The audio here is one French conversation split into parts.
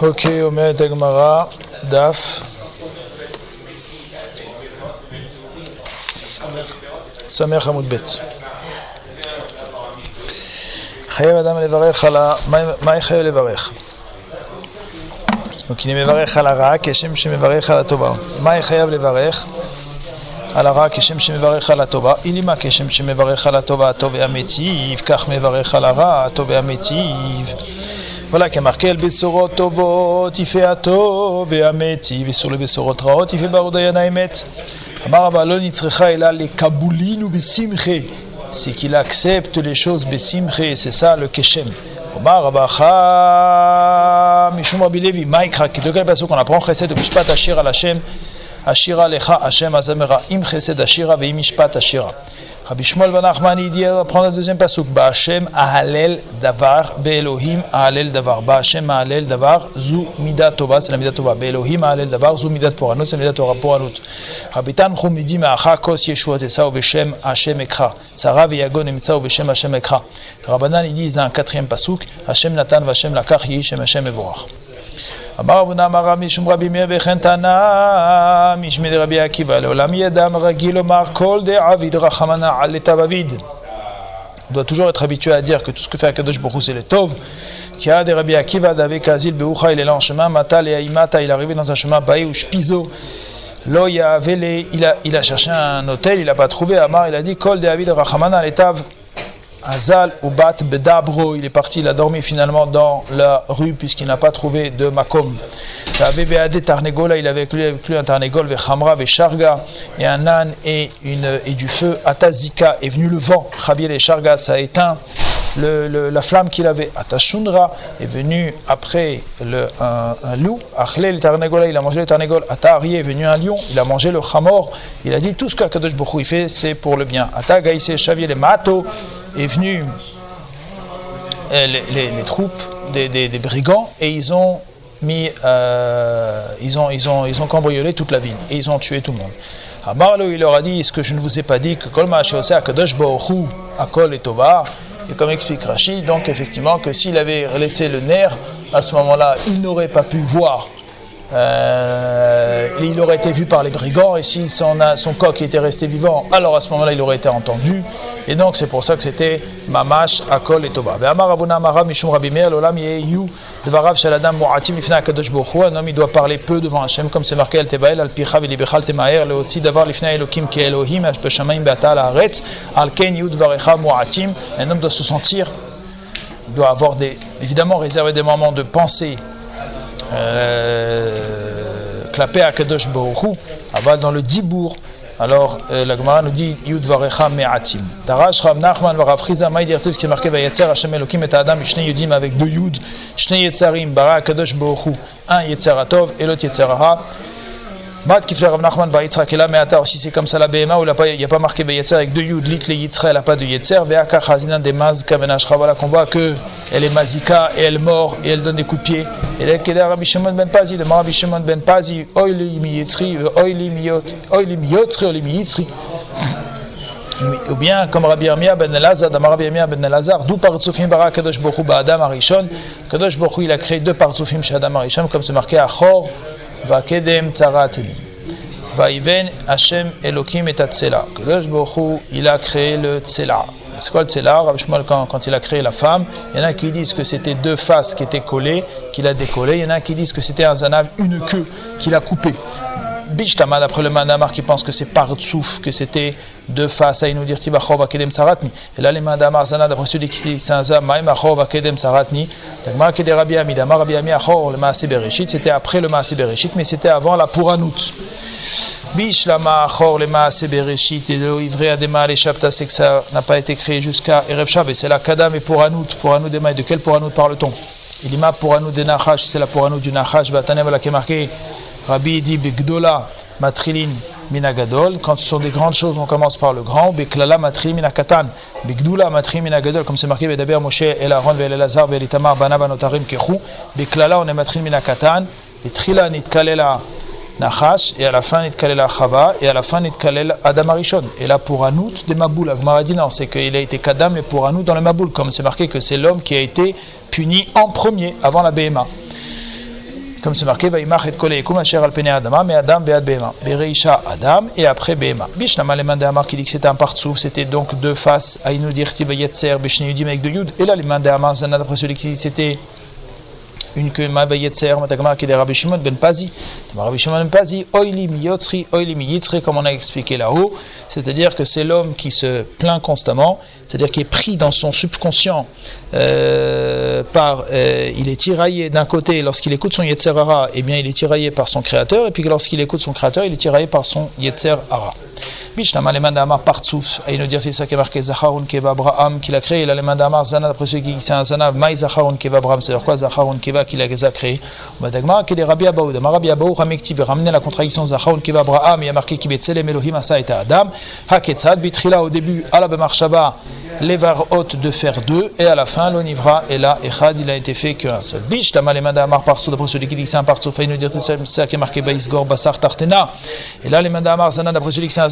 Ok, אומרת הגמרא, דף סמך עמוד ב' חייב אדם לברך על ה... מה- מה חייב לברך? וכי מברך על הרע כשם שמברך על הטובה. מה חייב לברך? על הרע כשם שמברך על הטובה. אילמה כשם שמברך על הטובה, הטוב והמיטיב, כך מברך על הרע, הטוב והמיטיב. voilà, כמרקל בשורות טובות, יפה הטוב והמיטיב, איסור לבשורות רעות, יפה ברודין האמת. אמר רבה, לא נצרכה אלא לקבולין בשמחה. C'est qu'il accepte les choses besimche, c'est ça le keshem. אמר רבה חם משום רבי לוי, מה יקרא? כי דוגל פסוק, on apprend חסד ומשפט השיר על השם, השירה לך, השם הזמרה, עם חסד השירה ועם משפט השירה. רבי שמואל בן נחמן on apprend le deuxième pasuk, בהשם אהלל דבר, באלוהים אהלל דבר. בהשם אהלל דבר, זו מידה טובה, c'est la מידה טובה. באלוהים אהלל דבר, זו מידת פורענות, la מידת פורענות. רבי תנחום מדי מאחה, כוס ישועות אשא ובשם השם אקרא. צרה ויגון אמצא ובשם השם אקרא. רבנן dans un quatrième pasuk, השם נתן והשם לקח, יהי שם השם מבורך. אמר אבונה אמר רבי משום רבי מאיר וכן תנא משמי דרבי עקיבא לעולם ידע רגיל לומר כל דעביד רחמנא על לטב אביד. On doit toujours être habitué à dire que tout ce que fait Akadosh Baruch Hu, c'est le Tov. Qui a des Rabbi Akiva d'avec Azil Beucha, il est là en chemin. Mata le Aimata, il est arrivé dans un chemin Baï ou Shpizo. Lo Yavele, il a, il a cherché un hôtel, il n'a pas trouvé. Amar, il a dit Kol de Avid Rachamana letav. Azal ou Bat Bedabro, il est parti, il a dormi finalement dans la rue puisqu'il n'a pas trouvé de Makom. Tarnegola, il avait avec lui, un Tarnegol, Vechamra, Vesharga, et un âne et, une, et du feu. Atazika est venu le vent, Chabiel et Sharga, ça a éteint le, la flamme qu'il avait. Atashundra est venu après le, un, loup. Achle le Tarnegola, il a mangé le Tarnegol. Atari est venu un lion, il a mangé le Chamor. Il a dit tout ce qu'Akadosh Baruch Hu, il fait, c'est pour le bien. Atagaïse Chaviel et Mato est venu euh, les, troupes des, brigands et ils ont mis, euh, ils, ont, ils, ont, ils ont cambriolé toute la ville et ils ont tué tout le monde. Amarlo, il leur a dit, est-ce que je ne vous ai pas dit que Kol Ma'asheose Akadosh Akol et Tova, et comme explique Rashi, donc effectivement que s'il avait laissé le nerf, à ce moment-là, il n'aurait pas pu voir euh, il aurait été vu par les brigands et si son, son coq était resté vivant, alors à ce moment-là il aurait été entendu. Et donc c'est pour ça que c'était Mamash, Akol et Toba. Un homme il doit parler peu devant Hachem comme c'est marqué al tebael al picha v'libechal temaher leotzi davar lifnei Elokim ki Elohim b'shamayim be'ata la'aretz al ken yu dvarecha mu'atim. Un homme doit se sentir, il doit avoir des, évidemment réserver des moments de pensée clapé à Kadosh Baruchu, Aval dans le Dibour. Alors euh, la Gemara nous dit Yud Varecha Me'atim. Darash Rav Nachman va Rav Friza Maï Dirtiv qui est marqué Vayetzer Hashem Elokim et Adam Shne Yudim avec deux Yud, Shne Yetzarim, Bara Kadosh Baruchu, un Yetzeratov et l'autre Yetzerara. Mat Kifle Rav Nachman ba Yitzhak Ela Me'ata aussi c'est comme ça la BMA où il n'y a pas marqué Vayetzer avec deux Yud, Lit le Yitzra, elle n'a pas de Yetzer, Ve'aka Chazinan de Maz Kavenashra. Voilà qu'on voit que elle est mazika et elle mord et elle donne des coups de pied. Et là, Keder Rabbi Shimon ben Pazi, de Rabbi Shimon ben Pazi, Oili mi Yitzri, Oili mi Yot- Oili mi Yitzri. Ou bien comme Rabbi Yirmiyah ben Elazar, dans Rabbi ben Elazar, d'où partsufim bara Kadosh Baruch Hu Adam Arishon. Kadosh Baruch il a créé deux partsufim chez Adam Arishon, comme c'est marqué Achor, va Kedem Tzarateli. Vaïven Hashem Elokim et Hu, il a créé le Tsela. C'est quoi le Shmuel, quand, quand il a créé la femme, il y en a qui disent que c'était deux faces qui étaient collées, qu'il a décollées. Il y en a qui disent que c'était un zanav, une queue qu'il a coupée. Bishtamad, après le Mandamar qui pense que c'est Partsouf, que c'était deux faces, à nous dire Tibachov Akedem Tsaratni. Et là, les Mandamar Zanad, après celui qui dit c'est un zam, Maïm Achov Akedem Tsaratni. Tagma Kede Rabbi Ami, Damar Rabbi Ami Achor, le Bereshit, c'était après le Maaseh Bereshit, mais c'était avant la Pouranout. Bishlama Achor, le Maaseh Bereshit, et le Ivre Adema, les c'est que ça n'a pas été créé jusqu'à Erev Shav, et c'est la Kadam et Pouranout. Pouranout Dema, et de quel Pouranout parle-t-on? Il y a Pouranout de Nachash, c'est la Pouranout du Nachash, Batanev, voilà qui est. Rabbi dit Begdola matrilin minagadol. Quand ce sont des grandes choses, on commence par le grand. Beklala matrilin minakatan. Begdoula matrilin minagadol. Comme c'est marqué Bedaber Moshe El Aaron Vel Elazar Vel Itamar Bana Banotarim Kechu. Beklala on est matrilin minakatan. Betrila nitkalela Nachash, et à la fin Nitkalela Chava, et à la fin Nitkalel Adam Arishon. Et là pour Anout des Maboul, Agmara dit non, c'est qu'il a été Kadam et pour Anout dans le Maboul, comme c'est marqué que c'est l'homme qui a été puni en premier, avant la BMA. Comme c'est marqué, Vaimach et Kole Yekum Asher al Adama, mais Adam Bead Behema. Bereisha Adam et après Behema. Bishnama Leman de Amar qui dit que c'était un partsouf, c'était donc deux faces, Aïnou Dirti Vayetzer, Bishne Yudim avec deux Yud. Et là, Leman de Amar Zanad, après celui qui dit que c'était une que ma ben ben oili mi oili mi yitzri, comme on a expliqué là-haut. C'est-à-dire que c'est l'homme qui se plaint constamment, c'est-à-dire qui est pris dans son subconscient euh, par. Euh, il est tiraillé d'un côté, lorsqu'il écoute son yetzer hara, eh bien il est tiraillé par son créateur, et puis lorsqu'il écoute son créateur, il est tiraillé par son yetzer hara. Bishnama le mandamar partsouf, et il nous dit c'est ça qui est marqué Zacharun Keva Abraham, qu'il a créé, il a le mandamar Zanad, après celui qui c'est un Zanad, Maï Zacharun Keva Abraham, c'est-à-dire quoi Zacharun Keva qu'il a créé? Badagma, qui est Rabbi Abaoud, Rabbi Abaoud, Ramekti, ramener la contradiction Zacharun Keva Abraham, il y a marqué qui Betzelem Elohim Asa et Adam, Haketzad, Bitrila au début, Ala Bemarshaba, les varot de faire deux, et à la fin, l'onivra est là, Echad, il a été fait qu'un seul. Bish, Tama le mandamar partout, d'après celui qui que c'est un partout, il nous dit c'est ça qui est marqué Baïsgor Basar Tartena, et là, les mandamar Zanad, d'après celui qui c'est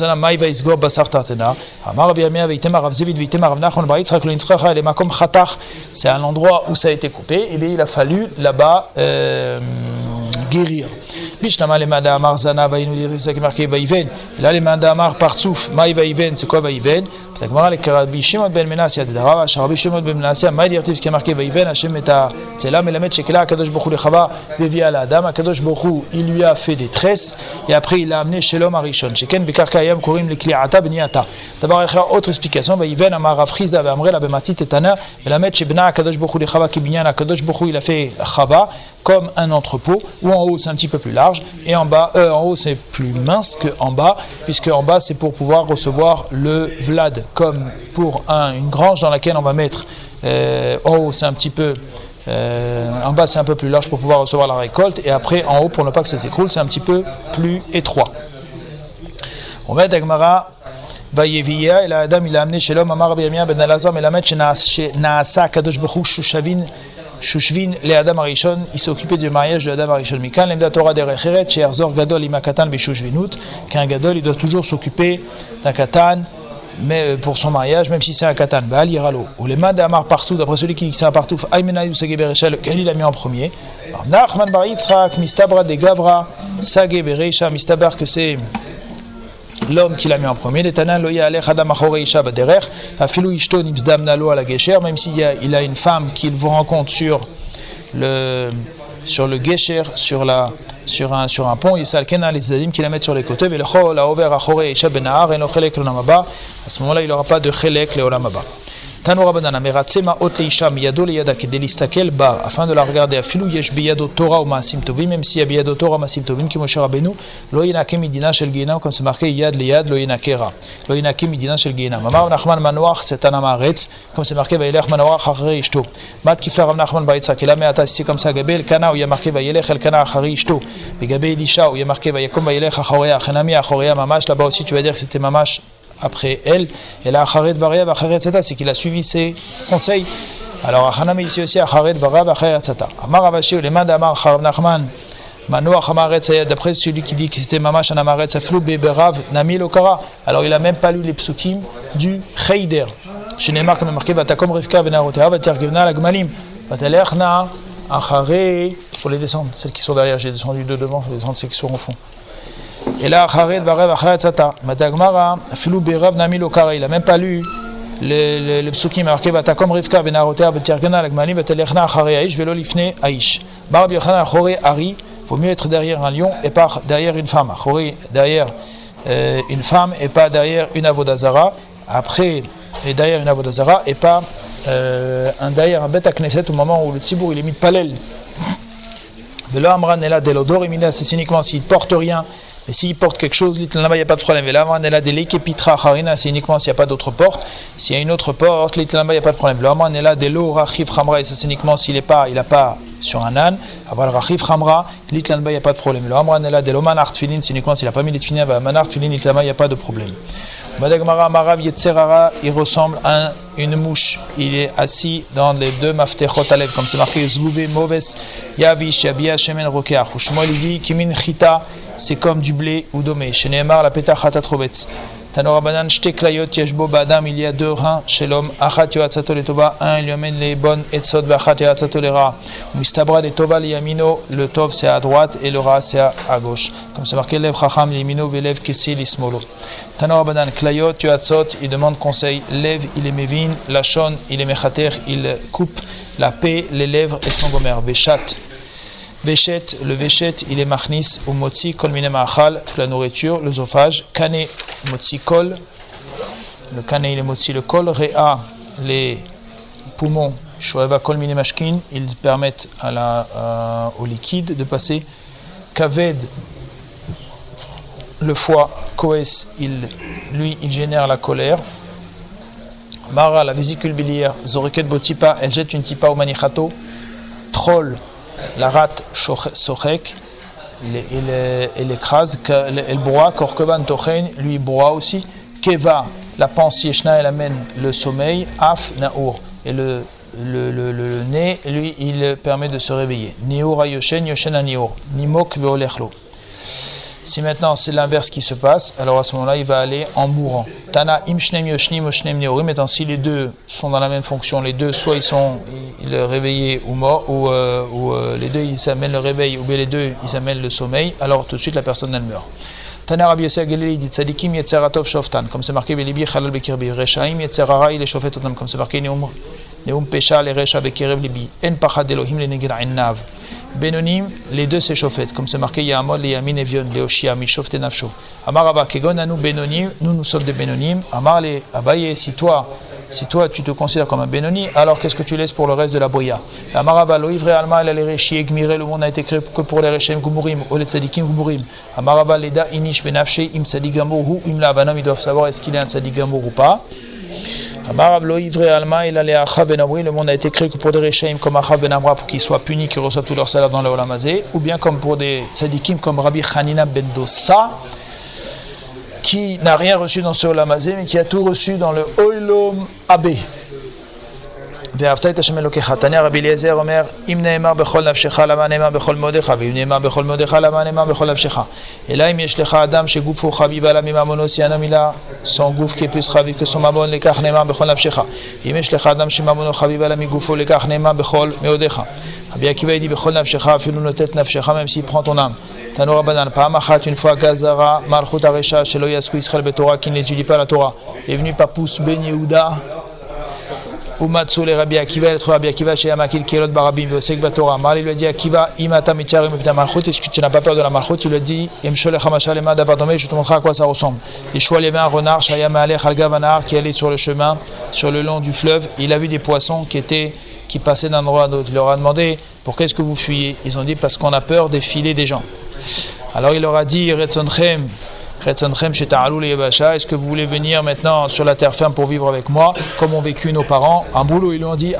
c'est un endroit où ça a été coupé, et bien il a fallu là-bas euh, guérir. La Gemara les ben Rabbi Shimon ben Menasia de Dara, Rabbi Shimon ben Menasia, Maïdirtiv, ce qui est marqué, Vaïven, Hashem et Tselam, Elamet, Shekela, Kadosh Bokhu, Lechava, Bevia, la Adam, Kadosh Bokhu, il lui a fait des tresses, et après il l'a amené chez l'homme à Rishon. Sheken, Bekarkayam, Korim, Lekliata, Beniata. D'abord, il y a autre explication, Vaïven, Amara, Friza, Amrela, Bematit, Etana, Elamet, Shebna, Kadosh Bokhu, Lechava, Kibinyan, Kadosh Bokhu, il a fait Chava, comme un entrepôt, où en haut c'est un petit peu plus large, et en bas, euh, en haut c'est plus mince qu'en bas, puisque en bas c'est pour pouvoir recevoir le Vlad, comme pour un, une grange dans laquelle on va mettre, euh, en haut c'est un petit peu, euh, en bas c'est un peu plus large pour pouvoir recevoir la récolte, et après en haut pour ne pas que ça s'écroule c'est un petit peu plus étroit. On met Agmara. ויביאה אלא האדם il a amené chez l'homme אמר רבי ירמיה בן אלעזר מלמד שנעשה הקדוש ברוך הוא שושבין Shushvin, le Adam Arishon, il s'est occupé du mariage de Adam Arishon. Mikan, l'emda Torah de Recheret, chez Erzor Gadol, imakatan bishushvinut, qu'un mais pour son mariage, même si c'est un katan, Baal Yiralo. Ou les mains d'Amar partout, d'après celui qui dit que c'est un partout, Aymenaï ou Sageberecha, lequel il a mis en premier. Nachman Bar Yitzhak, Mistabra de Gavra, Sageberecha, Mistabar que c'est l'homme qui l'a mis en premier, même s'il a, il a une femme qu'il vous rencontre sur le, sur le gesher, sur, la, sur, un, sur un pont, il les qui la mettent sur les côtés, ben à ce moment-là, il n'aura pas de chelek le olamaba. Tano Rabbanan, Meratzema ot leisha miyado leyada kede listakel ba, afin de la regarder, afilou yesh biyado Torah ou maasim tovim, même s'il y a biyado Torah maasim tovim, qui Moshe Rabbeinu, lo yinake midina shel comme c'est marqué yad leyad, lo yinakera, lo yinake midina shel ginam. Mamar Nachman Manoach, c'est un amaretz, comme c'est marqué vayelech Manoach ishto. Mat kifla Rav Nachman Baitza, kela meata, ici comme ça, Gabel kana, où il y a marqué el kana achari ishto. Et Gabel Elisha, où il y a marqué chenami achorea mamash, là-bas aussi tu vas dire que c'était mamash après elle, et là, Acharet Variab, Acharet Tzata, c'est qu'il a suivi ses conseils. Alors, Achanam ici aussi, Acharet Variab, Acharet Tzata. Amar Avashi, les mains d'Amar, Charab Nachman, Manoach Amaret d'après celui qui dit que c'était Mamash Anamaret Saflou Beberav Nami Lokara. Alors, il n'a même pas lu les psukim du Chayder. Chez Neymar, comme marqué, Vatakom Rivka Venarotea, Vatargivna Lagmalim, Vatalechna, Acharet, pour les descendre, celles qui sont derrière, j'ai descendu deux devant, il faut descendre celles qui sont au fond. Et là, Chared Barev Acharet Sata. Madagmara, Filou Berav Nami Lokara. Il n'a même pas lu le, le psukim marqué Vatakom Rivka Benarotea Betirgana Lagmalim Betelechna Acharei Aish Velo Lifne Aish. Barab Yochanan Achore Ari. Vaut mieux être derrière un lion et pas derrière une femme. Achore derrière euh, une femme et pas derrière une avodazara. Après, et derrière une avodazara et pas euh, un derrière un bête Knesset au moment où le tzibour il est mis de palel. Velo Amran Ela Delodor Imina, c'est uniquement s'il porte rien mais s'il porte quelque chose, là-bas, il n'y a pas de problème. Et là, on est là, pitra harina, c'est uniquement s'il n'y a pas d'autre porte. S'il y a une autre porte, là-bas, il n'y a pas de problème. Là, on est là, des lots rachif ramra, et ça, c'est uniquement s'il n'est pas, il n'a pas sur un âne. Avoir rachif ramra, là-bas, il n'y a pas de problème. Là, on est là, des lots manart c'est uniquement s'il n'a pas mis les tfilin, bah, manart filin, là-bas, il n'y a pas de problème. Yetzerara, il ressemble à une mouche. Il est assis dans les deux maftechot alev, comme c'est marqué Zouvé, Moves, Yavish, Yabia, Shemen, Rokeach. Shmuel, il dit Kimin Chita, c'est comme du blé ou domé. Chez Nehemar, la. Tanorabanan, Shte Klayot Yeshbo Badam, il y a deux reins chez l'homme. Achat Yoatzato le Tova, un, il lui amène les bonnes Etzot, Bachat Yoatzato le Ra. Mistabra le Tova le Yamino, le Tov c'est à droite et le Ra c'est à gauche. Comme c'est marqué, Lev Chacham Yamino, Velev Kessil Ismolo. Tanorabanan, Klayot Yoatzot, il demande conseil. Lev, il est Mevin, Lachon, il est Mechater, il coupe la paix, les lèvres et son gomer. Beshat, Veshet, le Veshet, il est Machnis, ou Motzi, Kol Ma'achal, toute la nourriture, l'œsophage. Kane, Motzi, Kol, le Kane, il est Motzi, le Kol. Réa, les poumons, Shoeva, Kol Mashkin, ils permettent euh, au liquide de passer. Kaved, le foie, Koes, il, lui, il génère la colère. Mara, la vésicule biliaire, Zoreket Botipa, elle jette une tipa au manichato. Troll, la rate Sochek, elle écrase. Elle broie, Korkoban Tochen, lui broie aussi. Keva, la panse Yeshna, elle amène le sommeil. Af Naour, et le, le, nez, lui, il permet de se réveiller. Nior Ayoshen, Yoshen Nior. Nimok Veolechlo. Si maintenant c'est l'inverse qui se passe, alors à ce moment-là, il va aller en mourant. Tana imshnem yoshnim oshnem. Maintenant, si les deux sont dans la même fonction, les deux, soit ils sont ils, réveillés ou morts, ou, euh, ou euh, les deux ils amènent le réveil, ou bien les deux ils amènent le sommeil, alors tout de suite la personne elle meurt. Tana Rabbi Yosef Galili dit Tzadikim yetzeratov shoftan, comme c'est marqué Belibi chalal bekirbi, Reshaim yetzerara il est comme c'est marqué Neum, pesha le resha bekirev libi, En pachad Elohim le negir innav. Benonim, les deux s'échauffent, comme c'est marqué les Yamin et Vion, les Oshia, Mishofte Nafsho. Amar Abba, Kegon Anu Benonim, nous nous sommes des Benonim. Amar les Abaye, si toi, si toi tu te considères comme un Benoni, alors qu'est-ce que tu laisses pour le reste de la Boya? Amar Abba, Loivre Alma, el Reshi, Egmire, le monde a été créé que pour les Rechem Gumurim, ou les Tzadikim Gumurim. Amar Abba, Leda, Inish Benafshe, Im Tzadigamur, ou Im Labanam, ils doivent savoir est-ce qu'il est un Tzadigamur ou pas. Le monde a été créé que pour des Rechaim comme Achab ben Amra pour qu'ils soient punis, qu'ils reçoivent tout leur salaire dans le Olamazé, ou bien comme pour des tzadikim comme Rabbi Hanina ben Dossa, qui n'a rien reçu dans ce Olamazé, mais qui a tout reçu dans le Oilom Abbé. ואהבת את השם אלוקיך. תניא רבי אליעזר אומר, אם נאמר בכל נפשך, למה נאמר בכל מאודיך? ואם נאמר בכל מאודיך, למה נאמר בכל נפשך? אלא אם יש לך אדם שגופו חביב עליו מממונו, סיינה מילה, son גוף plus חביב son ממון, לכך נאמר בכל נפשך. אם יש לך אדם שממונו חביב עליו מגופו, לכך נאמר בכל מאודיך. רבי עקיבא ידי בכל נפשך, אפילו נוטט נפשך, prend ton âme. תנו רבנן, פעם אחת, une fois גזרה, מלכות הרשע, שלא יעסקו ישראל בתורה, qui n'étudie pas la Torah. Papous Ben Yehuda, Umatsu le Rabbi Akiva, il trouve Rabbi Akiva chez Amakil Kelot Barabim, Vesek Batora. Mal, il lui a dit Akiva, Imata Mitcharim Mipta Malchut, est-ce que tu n'as pas peur de la Malchut? Il lui a dit Yemshole Hamashal Ema Davadome, je te montrerai à quoi ça ressemble. Il y avait un renard, Shayam Alech Algavanar, qui allait sur le chemin, sur le long du fleuve. Il a vu des poissons qui étaient qui passaient d'un endroit à l'autre. Il leur a demandé Pourquoi est-ce que vous fuyez? Ils ont dit Parce qu'on a peur des filets des gens. Alors il leur a dit Retzonchem, est-ce que vous voulez venir maintenant sur la terre ferme pour vivre avec moi, comme ont vécu nos parents En boulot, ils lui ont dit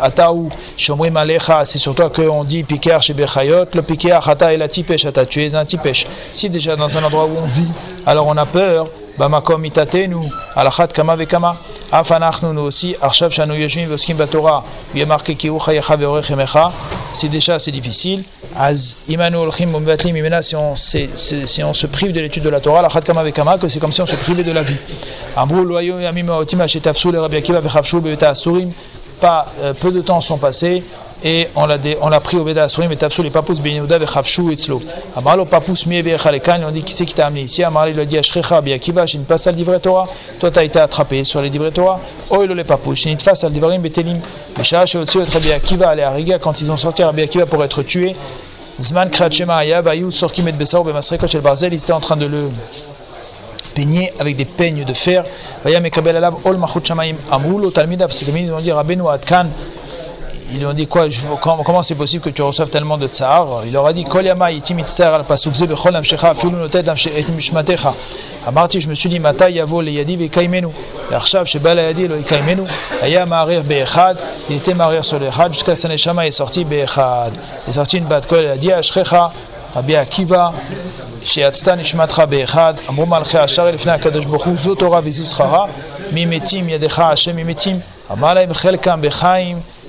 c'est sur toi qu'on dit Piker chez Bechayot, le Piker Hata et la Tipesh, tu es un Tipesh. Si déjà dans un endroit où on vit, alors on a peur, Bamakom Itatenu, Alachat Kama Vekama, Afanachnu nous aussi, Arshav Shanu Yeshvim Voskim Batora, il a marqué Kiu Chayecha Veorechemecha, si déjà c'est difficile, Az Imanu Olchim Mumbatlim Imena, si on, se prive de l'étude de la Torah, Alachat Kama Vekama, que c'est comme si on se privait de la vie. Ambrou Loyo Yamim Otima Shetafsu, le Rabbi Akiva Vechavshu Beveta Asurim, pas euh, peu de temps sont passés et on l'a, on l'a pris au Veda Asurim et Tafsou les papous Ben Yehuda Vechavshu Itzlo. Amar lo papous Mie Vechalekan, on dit qui c'est qui t'a amené ici Amar il a dit Ashrecha ne passe à le livret Torah. Toi tu as été attrapé sur les livrets Torah. Oilo les papous, fasse à le livret Betelim. Mesha Sheotsu et Rabbi Akiva allait à Riga quand ils ont sorti Rabbi Akiva pour être tués. Zman Kratchema Ayav, Ayou Sorkim et Besaor Bemasrekot Shel Barzel, ils étaient en train de le peigner avec des peignes de fer. Vaya Mekabel Alav Ol Machut Shamaim Amrulo Talmidav, ils ont dit Rabbeinu Adkan ils lui ont dit quoi Comment c'est possible que tu reçoives tellement de tsar Il leur a dit Kol yama iti mitzter al pasukze bechol namshecha afilu notet et mishmatecha. Amarti, je me suis dit Mata yavo le yadi vekaimenu. L'archav shebal yadi lo ikaimenu. Aya marir beechad. Il était marir sur le echad jusqu'à ce neshama est sorti beechad. Il est sorti une bat kol. Il a dit Ashrecha Rabbi Akiva. שיצתה נשמתך באחד, אמרו מלכי השאר לפני הקדוש ברוך הוא, זו תורה וזו שכרה, מי מתים ידך השם ממתים, אמר להם חלקם בחיים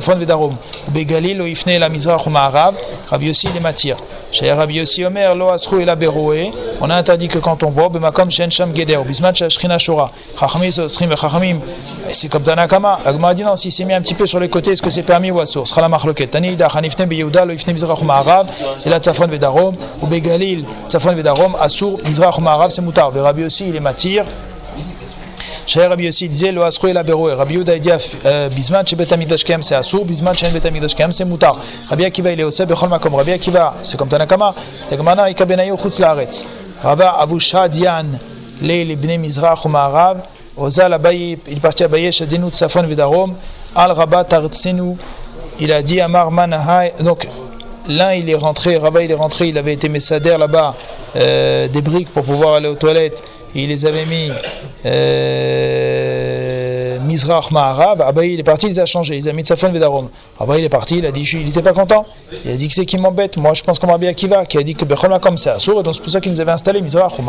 Tzafon Vedarom. Ou Begalil, lo ifne la Mizrach Ma'arav, Rabbi Yossi les matières. Chez Rabbi Yossi Omer, lo asru et la Beroé, on a interdit que quand on voit, c'est comme Tanakama. Dit non, si c'est mis un petit peu sur les côtés, est-ce que c'est permis ou assour Sera la Machloket. Tani Ida, Hanifne Beyehuda, lo ifne Mizrach Ma'arav, et la Tzafon Vedarom, ou Begalil, Tzafon Vedarom, Assour, Mizrach Ma'arav, c'est Moutar. Rabbi Yossi, matière. שהיה רבי יוסי דזה לא אסרו אלא ברוער. רבי יהודה הגיע בזמן שבית המקדש קיים זה אסור, בזמן שאין בית המקדש קיים זה מותר. רבי עקיבא אלה עושה בכל מקום. רבי עקיבא, זה comme תנקמה, תגמנה איכא בניו חוץ לארץ. רבה אבו שדיין ליל בני מזרח ומערב, אוזל אביי, il partit Abaye, Shadinu, צפון ודרום, על רבת ארצנו, il a dit Amar Manahai, donc l'un il est rentré, Rabat il est rentré, il avait été messader là-bas, euh, des briques pour pouvoir aller aux toilettes, il les avait mis euh, Mizrach Ma'arav, Abaye il est parti, il a changés, il a mis Tsafon Vedarom. Abaye il est parti, il a dit, il n'était pas content, il a dit que c'est qui m'embête, moi je pense qu'on bien Akiva, qui a dit que Bechol comme c'est Assour, donc c'est pour ça qu'il nous avait installé Mizrach ou.